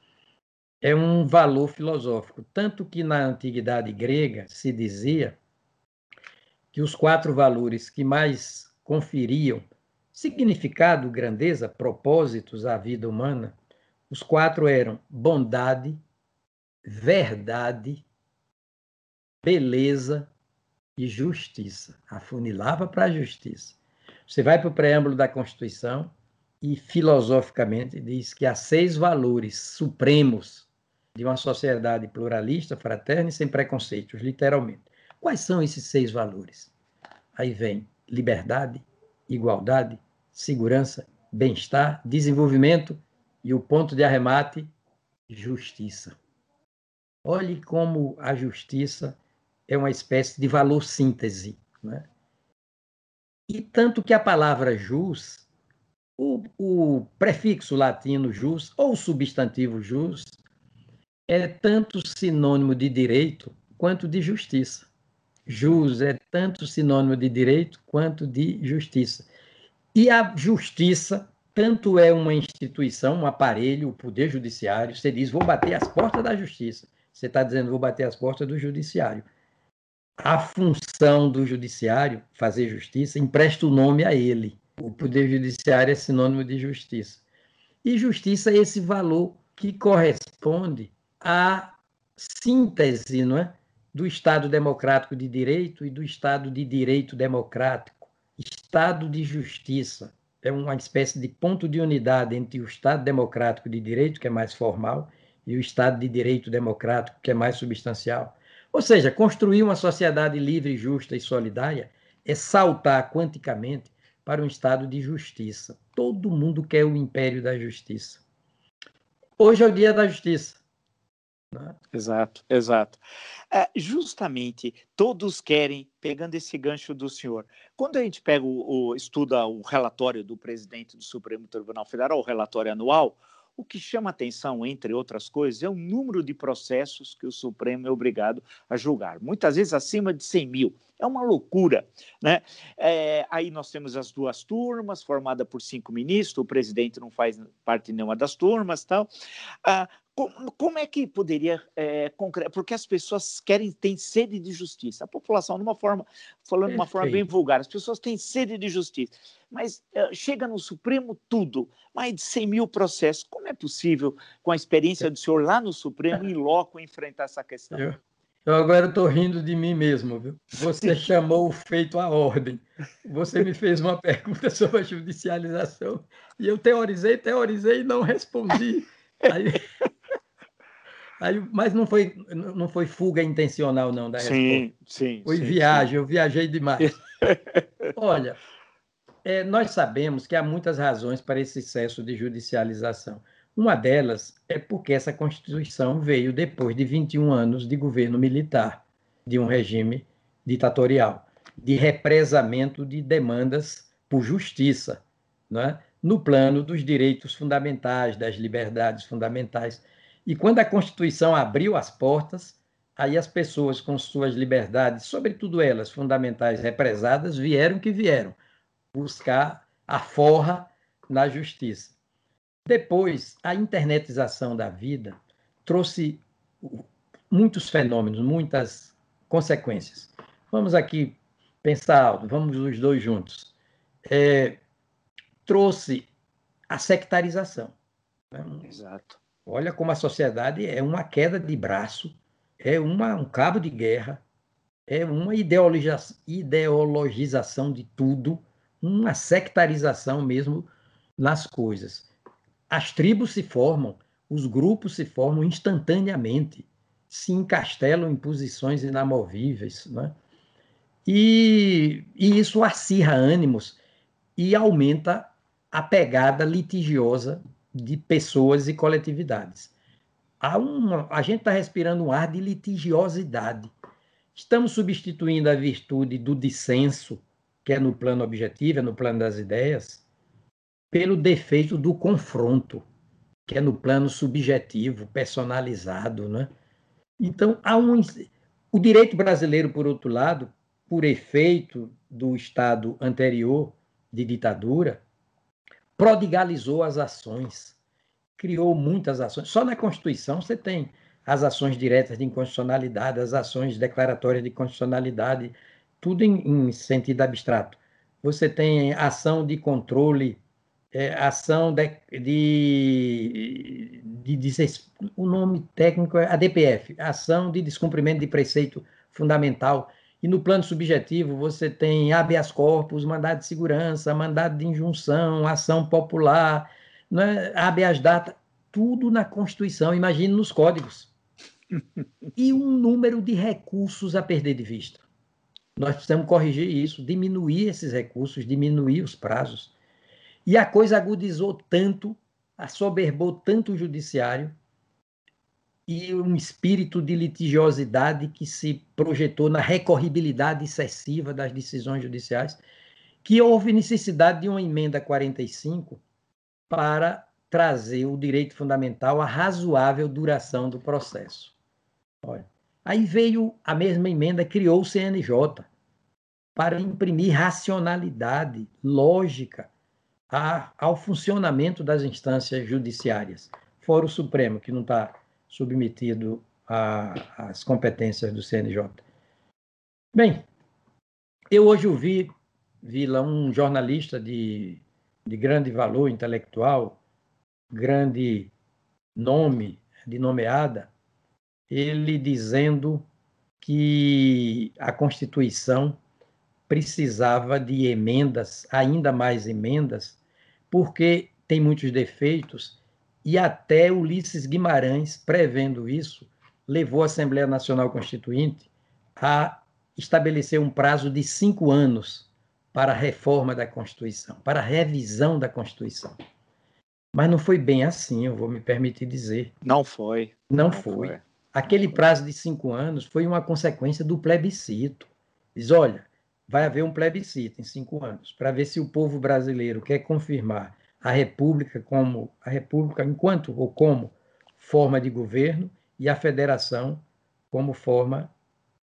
é um valor filosófico. Tanto que na antiguidade grega se dizia que os quatro valores que mais conferiam significado, grandeza, propósitos à vida humana, os quatro eram bondade, verdade, beleza e justiça. Afunilava para a justiça. Você vai para o preâmbulo da Constituição e, filosoficamente, diz que há seis valores supremos de uma sociedade pluralista, fraterna e sem preconceitos, literalmente. Quais são esses seis valores? Aí vem liberdade, igualdade, segurança, bem-estar, desenvolvimento e o ponto de arremate, justiça. Olhe como a justiça é uma espécie de valor síntese. Né? E tanto que a palavra jus, o, o prefixo latino jus, ou o substantivo jus, é tanto sinônimo de direito quanto de justiça. Jus é tanto sinônimo de direito quanto de justiça. E a justiça tanto é uma instituição, um aparelho, o poder judiciário. Você diz, vou bater as portas da justiça. Você está dizendo, vou bater as portas do judiciário. A função do judiciário, fazer justiça, empresta o nome a ele. O poder judiciário é sinônimo de justiça. E justiça é esse valor que corresponde à síntese não é? do Estado democrático de direito e do Estado de direito democrático. Estado de justiça é uma espécie de ponto de unidade entre o Estado democrático de direito, que é mais formal, e o Estado de direito democrático, que é mais substancial. Ou seja, construir uma sociedade livre, justa e solidária é saltar quanticamente para um Estado de justiça. Todo mundo quer o império da justiça. Hoje é o dia da justiça. Né? Exato, exato. É, justamente, todos querem, pegando esse gancho do senhor, quando a gente pega o, o, estuda o relatório do presidente do Supremo Tribunal Federal, o relatório anual, o que chama atenção, entre outras coisas, é o número de processos que o Supremo é obrigado a julgar, muitas vezes acima de 100 mil. É uma loucura. Né? É, aí nós temos as duas turmas, formada por cinco ministros, o presidente não faz parte de nenhuma das turmas. Tal. Ah, como, como, é que poderia, é, porque as pessoas querem, têm sede de justiça. A população, de uma forma, falando de uma forma bem vulgar, as pessoas têm sede de justiça, mas é, chega no Supremo tudo, mais de 100 mil processos. Como é possível, com a experiência do senhor lá no Supremo, em loco, enfrentar essa questão? Eu, eu agora estou rindo de mim mesmo, viu? Você chamou o feito à ordem. Você me fez uma pergunta sobre a judicialização e eu teorizei, teorizei e não respondi. Aí... Aí, mas não foi, não foi fuga intencional, não, da sim, resposta. Sim, Foi sim, viagem, sim. eu viajei demais. Olha, é, nós sabemos que há muitas razões para esse excesso de judicialização. Uma delas é porque essa Constituição veio depois de 21 anos de governo militar, de um regime ditatorial, de represamento de demandas por justiça, é? no plano dos direitos fundamentais, das liberdades fundamentais. E quando a Constituição abriu as portas, aí as pessoas com suas liberdades, sobretudo elas fundamentais represadas, vieram que vieram buscar a forra na justiça. Depois, a internetização da vida trouxe muitos fenômenos, muitas consequências. Vamos aqui pensar, vamos os dois juntos. É, trouxe a sectarização. Né? Exato. Olha como a sociedade é uma queda de braço, é uma, um cabo de guerra, é uma ideologização, ideologização de tudo, uma sectarização mesmo nas coisas. As tribos se formam, os grupos se formam instantaneamente, se encastelam em posições inamovíveis. Né? E, e isso acirra ânimos e aumenta a pegada litigiosa de pessoas e coletividades. Há uma, a gente está respirando um ar de litigiosidade. Estamos substituindo a virtude do dissenso, que é no plano objetivo, é no plano das ideias, pelo defeito do confronto, que é no plano subjetivo, personalizado. Né? Então, há um, o direito brasileiro, por outro lado, por efeito do Estado anterior de ditadura, prodigalizou as ações, criou muitas ações. Só na Constituição você tem as ações diretas de inconstitucionalidade, as ações declaratórias de constitucionalidade, tudo em, em sentido abstrato. Você tem ação de controle, é, ação de, de, de, de, O nome técnico é ADPF ação de descumprimento de preceito fundamental. E no plano subjetivo, você tem habeas corpus, mandado de segurança, mandado de injunção, ação popular, né? habeas data, tudo na Constituição, imagine nos códigos. E um número de recursos a perder de vista. Nós precisamos corrigir isso, diminuir esses recursos, diminuir os prazos. E a coisa agudizou tanto, assoberbou tanto o judiciário, e um espírito de litigiosidade que se projetou na recorribilidade excessiva das decisões judiciais, que houve necessidade de uma emenda 45 para trazer o direito fundamental à razoável duração do processo. Olha, aí veio a mesma emenda, criou o CNJ para imprimir racionalidade, lógica a, ao funcionamento das instâncias judiciárias, fora o Supremo, que não está submetido às competências do CNJ. Bem, eu hoje ouvi, Vila, um jornalista de, de grande valor intelectual, grande nome, de nomeada, ele dizendo que a Constituição precisava de emendas, ainda mais emendas, porque tem muitos defeitos, e até Ulisses Guimarães, prevendo isso, levou a Assembleia Nacional Constituinte a estabelecer um prazo de cinco anos para a reforma da Constituição, para a revisão da Constituição. Mas não foi bem assim, eu vou me permitir dizer. Não foi. Não, não foi. foi. Aquele prazo de cinco anos foi uma consequência do plebiscito. Diz: olha, vai haver um plebiscito em cinco anos para ver se o povo brasileiro quer confirmar a República como a República enquanto ou como forma de governo e a Federação como forma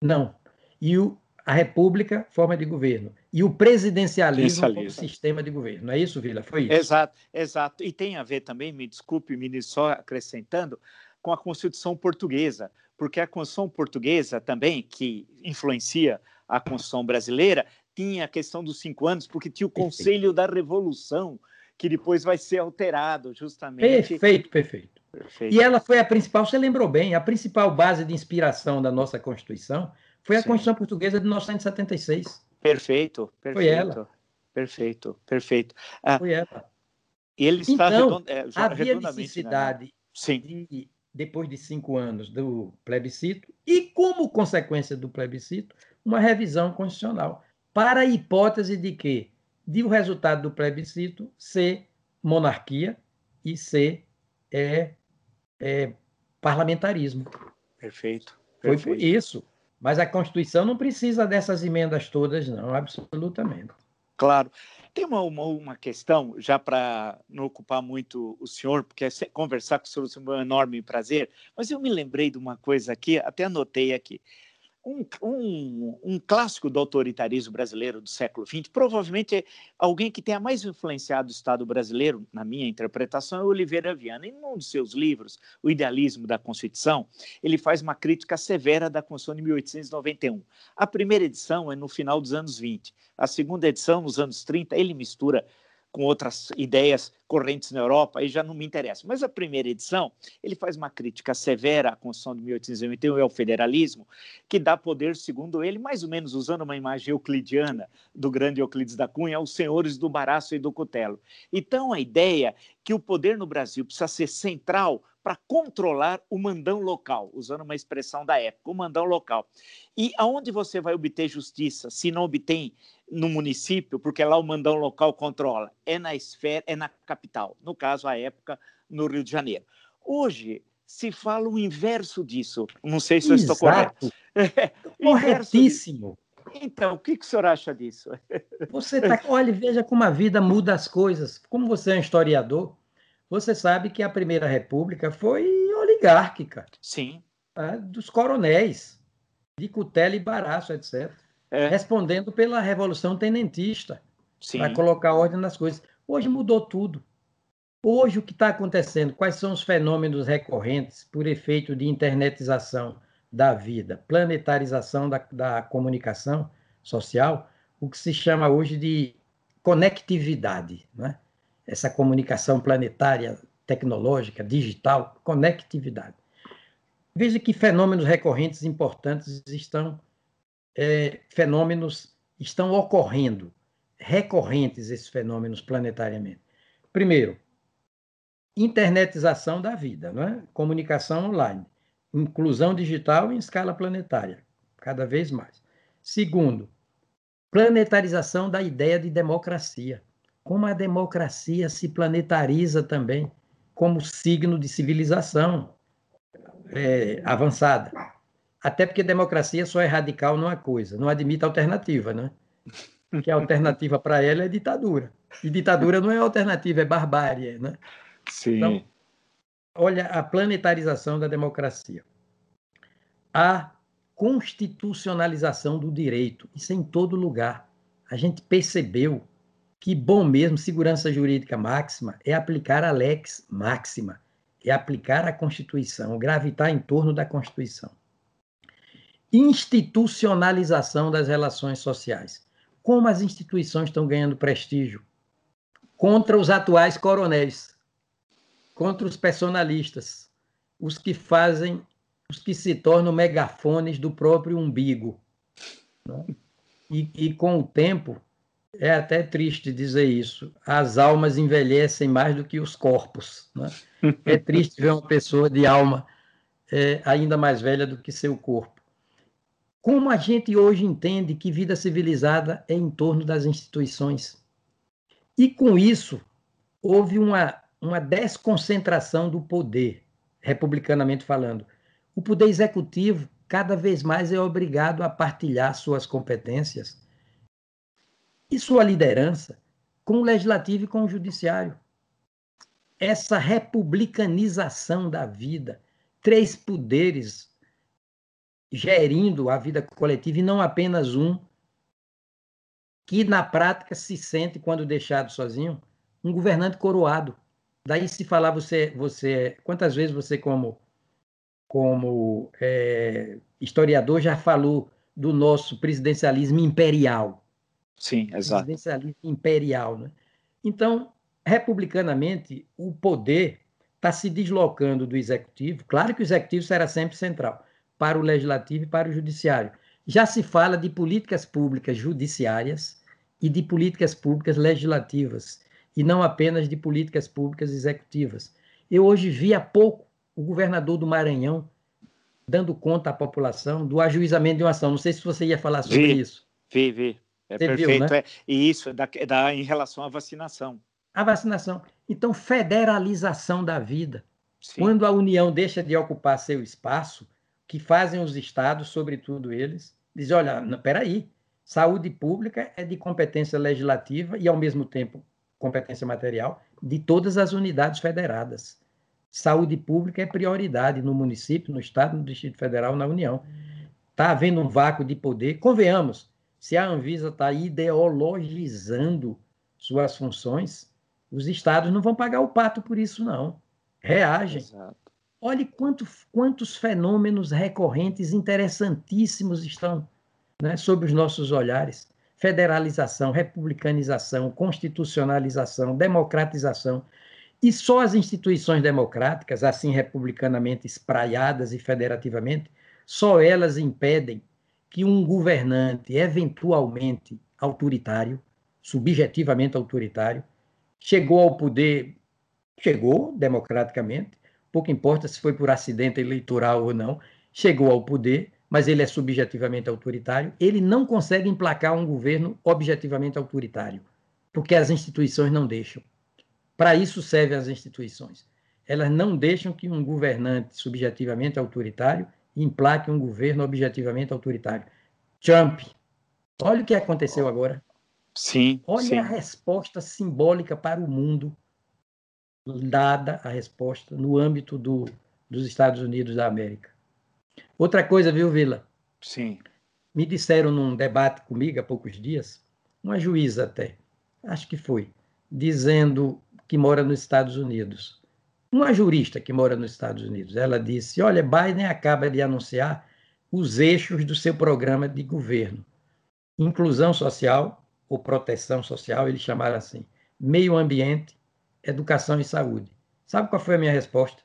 não e o, a República forma de governo e o presidencialismo como sistema de governo. Não é isso, Vila? Foi isso. Exato, exato. E tem a ver também, me desculpe, ministro, só acrescentando, com a Constituição portuguesa, porque a Constituição portuguesa também, que influencia a Constituição brasileira, tinha a questão dos cinco anos, porque tinha o Conselho da Revolução, que depois vai ser alterado, justamente. Perfeito, perfeito, perfeito. E ela foi a principal, você lembrou bem, a principal base de inspiração da nossa Constituição foi a Sim. Constituição Portuguesa de 1976. Perfeito, perfeito. Foi ela. Perfeito, perfeito. Ah, foi ela. Ele está então, redond... é, havia necessidade né? de depois de cinco anos do plebiscito, e como consequência do plebiscito, uma revisão constitucional, para a hipótese de que, de o resultado do plebiscito, ser monarquia e ser é, é, parlamentarismo. Perfeito. Foi por isso. Mas a Constituição não precisa dessas emendas todas, não, absolutamente. Claro. Tem uma, uma, uma questão, já para não ocupar muito o senhor, porque conversar com o senhor é um enorme prazer, mas eu me lembrei de uma coisa aqui, até anotei aqui. Um, um, um, clássico do autoritarismo brasileiro do século XX, provavelmente alguém que tenha mais influenciado o Estado brasileiro, na minha interpretação, é Oliveira Viana. Em um dos seus livros, O Idealismo da Constituição, ele faz uma crítica severa da Constituição de 1891. A primeira edição é no final dos anos 20. A segunda edição, nos anos 30, ele mistura com outras ideias correntes na Europa, aí já não me interessa. Mas a primeira edição, ele faz uma crítica severa à Constituição de 1891 e ao federalismo, que dá poder, segundo ele, mais ou menos usando uma imagem euclidiana do grande Euclides da Cunha, aos senhores do baraço e do cutelo. Então, a ideia que o poder no Brasil precisa ser central para controlar o mandão local, usando uma expressão da época, o mandão local. E aonde você vai obter justiça se não obtém no município, porque lá o mandão local controla, é na esfera, é na capital, no caso, a época, no Rio de Janeiro. Hoje se fala o inverso disso. Não sei se Exato. eu estou correto. Corretíssimo. Então, o que, que o senhor acha disso? Você tá, olha, veja como a vida muda as coisas. Como você é um historiador, você sabe que a Primeira República foi oligárquica. Sim. Tá? Dos coronéis, de Cutela e Baraço, etc é. respondendo pela Revolução Tenentista, para colocar ordem nas coisas. Hoje mudou tudo. Hoje, o que está acontecendo? Quais são os fenômenos recorrentes por efeito de internetização da vida, planetarização da, da comunicação social, o que se chama hoje de conectividade, né? essa comunicação planetária, tecnológica, digital, conectividade. Veja que fenômenos recorrentes importantes estão é, fenômenos estão ocorrendo, recorrentes esses fenômenos planetariamente. Primeiro, internetização da vida, é? comunicação online, inclusão digital em escala planetária, cada vez mais. Segundo, planetarização da ideia de democracia. Como a democracia se planetariza também como signo de civilização é, avançada. Até porque democracia só é radical numa coisa, não admite alternativa, né? Porque a alternativa para ela é ditadura. E ditadura não é alternativa, é barbárie, né? Sim. Então, olha a planetarização da democracia. A constitucionalização do direito. Isso é em todo lugar. A gente percebeu que bom mesmo, segurança jurídica máxima, é aplicar a lex máxima, é aplicar a Constituição, gravitar em torno da Constituição. Institucionalização das relações sociais. Como as instituições estão ganhando prestígio contra os atuais coronéis, contra os personalistas, os que fazem os que se tornam megafones do próprio umbigo. Né? E, e, com o tempo, é até triste dizer isso, as almas envelhecem mais do que os corpos. Né? É triste ver uma pessoa de alma é, ainda mais velha do que seu corpo. Como a gente hoje entende que vida civilizada é em torno das instituições? E com isso, houve uma, uma desconcentração do poder, republicanamente falando o poder executivo cada vez mais é obrigado a partilhar suas competências e sua liderança com o legislativo e com o judiciário. Essa republicanização da vida, três poderes gerindo a vida coletiva e não apenas um, que na prática se sente, quando deixado sozinho, um governante coroado. Daí se falar você, você, quantas vezes você como como é, historiador, já falou do nosso presidencialismo imperial. Sim, exato. Presidencialismo imperial. Né? Então, republicanamente, o poder está se deslocando do executivo. Claro que o executivo será sempre central para o legislativo e para o judiciário. Já se fala de políticas públicas judiciárias e de políticas públicas legislativas, e não apenas de políticas públicas executivas. Eu hoje vi há pouco o governador do Maranhão dando conta à população do ajuizamento de uma ação. Não sei se você ia falar sobre vi, isso. Vi, vi. É você perfeito. Viu, né? é, e isso é da, é da, em relação à vacinação. A vacinação. Então, federalização da vida. Sim. Quando a União deixa de ocupar seu espaço, que fazem os estados, sobretudo eles, dizem, olha, não, peraí, saúde pública é de competência legislativa e, ao mesmo tempo, competência material de todas as unidades federadas saúde pública é prioridade no município, no estado, no Distrito Federal, na União. Está havendo um vácuo de poder. Convenhamos, se a Anvisa está ideologizando suas funções, os estados não vão pagar o pato por isso, não. Reagem. Exato. Olhe quanto, quantos fenômenos recorrentes interessantíssimos estão né, sob os nossos olhares. Federalização, republicanização, constitucionalização, democratização. E só as instituições democráticas, assim republicanamente espraiadas e federativamente, só elas impedem que um governante eventualmente autoritário, subjetivamente autoritário, chegou ao poder, chegou democraticamente, pouco importa se foi por acidente eleitoral ou não, chegou ao poder, mas ele é subjetivamente autoritário, ele não consegue emplacar um governo objetivamente autoritário, porque as instituições não deixam. Para isso servem as instituições. Elas não deixam que um governante subjetivamente autoritário implaque um governo objetivamente autoritário. Trump, olha o que aconteceu agora. Sim. Olha sim. a resposta simbólica para o mundo dada a resposta no âmbito do, dos Estados Unidos da América. Outra coisa, viu, Vila? Sim. Me disseram num debate comigo há poucos dias, uma juíza até, acho que foi, dizendo que mora nos Estados Unidos. Uma jurista que mora nos Estados Unidos, ela disse: Olha, Biden acaba de anunciar os eixos do seu programa de governo: inclusão social ou proteção social, eles chamaram assim, meio ambiente, educação e saúde. Sabe qual foi a minha resposta?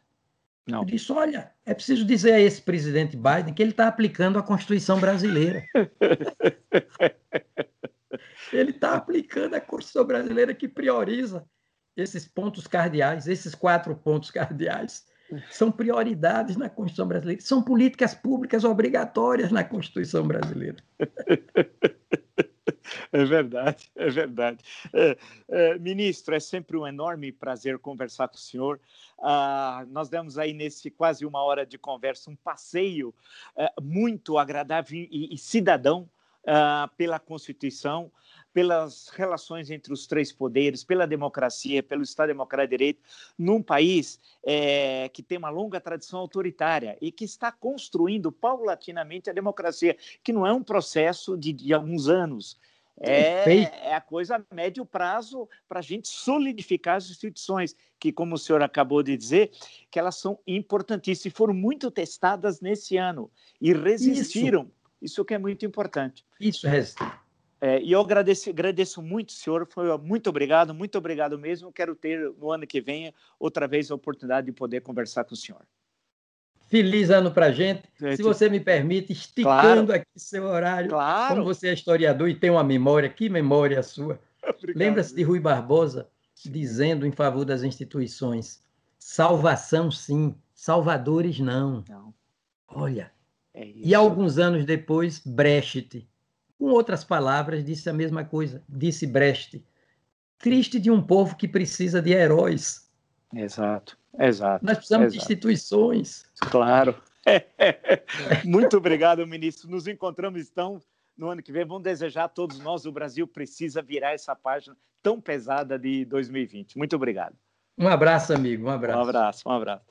Não. Eu disse: olha, é preciso dizer a esse presidente Biden que ele está aplicando a Constituição brasileira. ele está aplicando a Constituição brasileira que prioriza esses pontos cardeais, esses quatro pontos cardeais, são prioridades na Constituição brasileira, são políticas públicas obrigatórias na Constituição brasileira. É verdade, é verdade. É, é, ministro, é sempre um enorme prazer conversar com o senhor. Ah, nós demos aí nesse quase uma hora de conversa um passeio é, muito agradável e, e cidadão ah, pela Constituição pelas relações entre os três poderes, pela democracia, pelo Estado Democrático de Direito, num país é, que tem uma longa tradição autoritária e que está construindo paulatinamente a democracia, que não é um processo de, de alguns anos. É, é, a coisa a médio prazo para a gente solidificar as instituições, que, como o senhor acabou de dizer, que elas são importantíssimas e foram muito testadas nesse ano e resistiram. Isso, Isso que é muito importante. Isso resiste. É, e eu agradeço, agradeço muito, senhor. Foi, muito obrigado, muito obrigado mesmo. Quero ter no ano que vem outra vez a oportunidade de poder conversar com o senhor. Feliz ano para gente. Se você me permite, esticando claro. aqui seu horário. Claro. Como você é historiador e tem uma memória, que memória sua. Lembra-se de Rui Barbosa dizendo em favor das instituições: salvação sim, salvadores não. não. Olha. É e alguns anos depois, Brecht, com outras palavras, disse a mesma coisa. Disse Brecht: triste de um povo que precisa de heróis. Exato, exato. Nós precisamos exato. de instituições. Claro. Muito obrigado, ministro. Nos encontramos então no ano que vem. Vamos desejar a todos nós, o Brasil precisa virar essa página tão pesada de 2020. Muito obrigado. Um abraço, amigo. Um abraço. Um abraço, um abraço.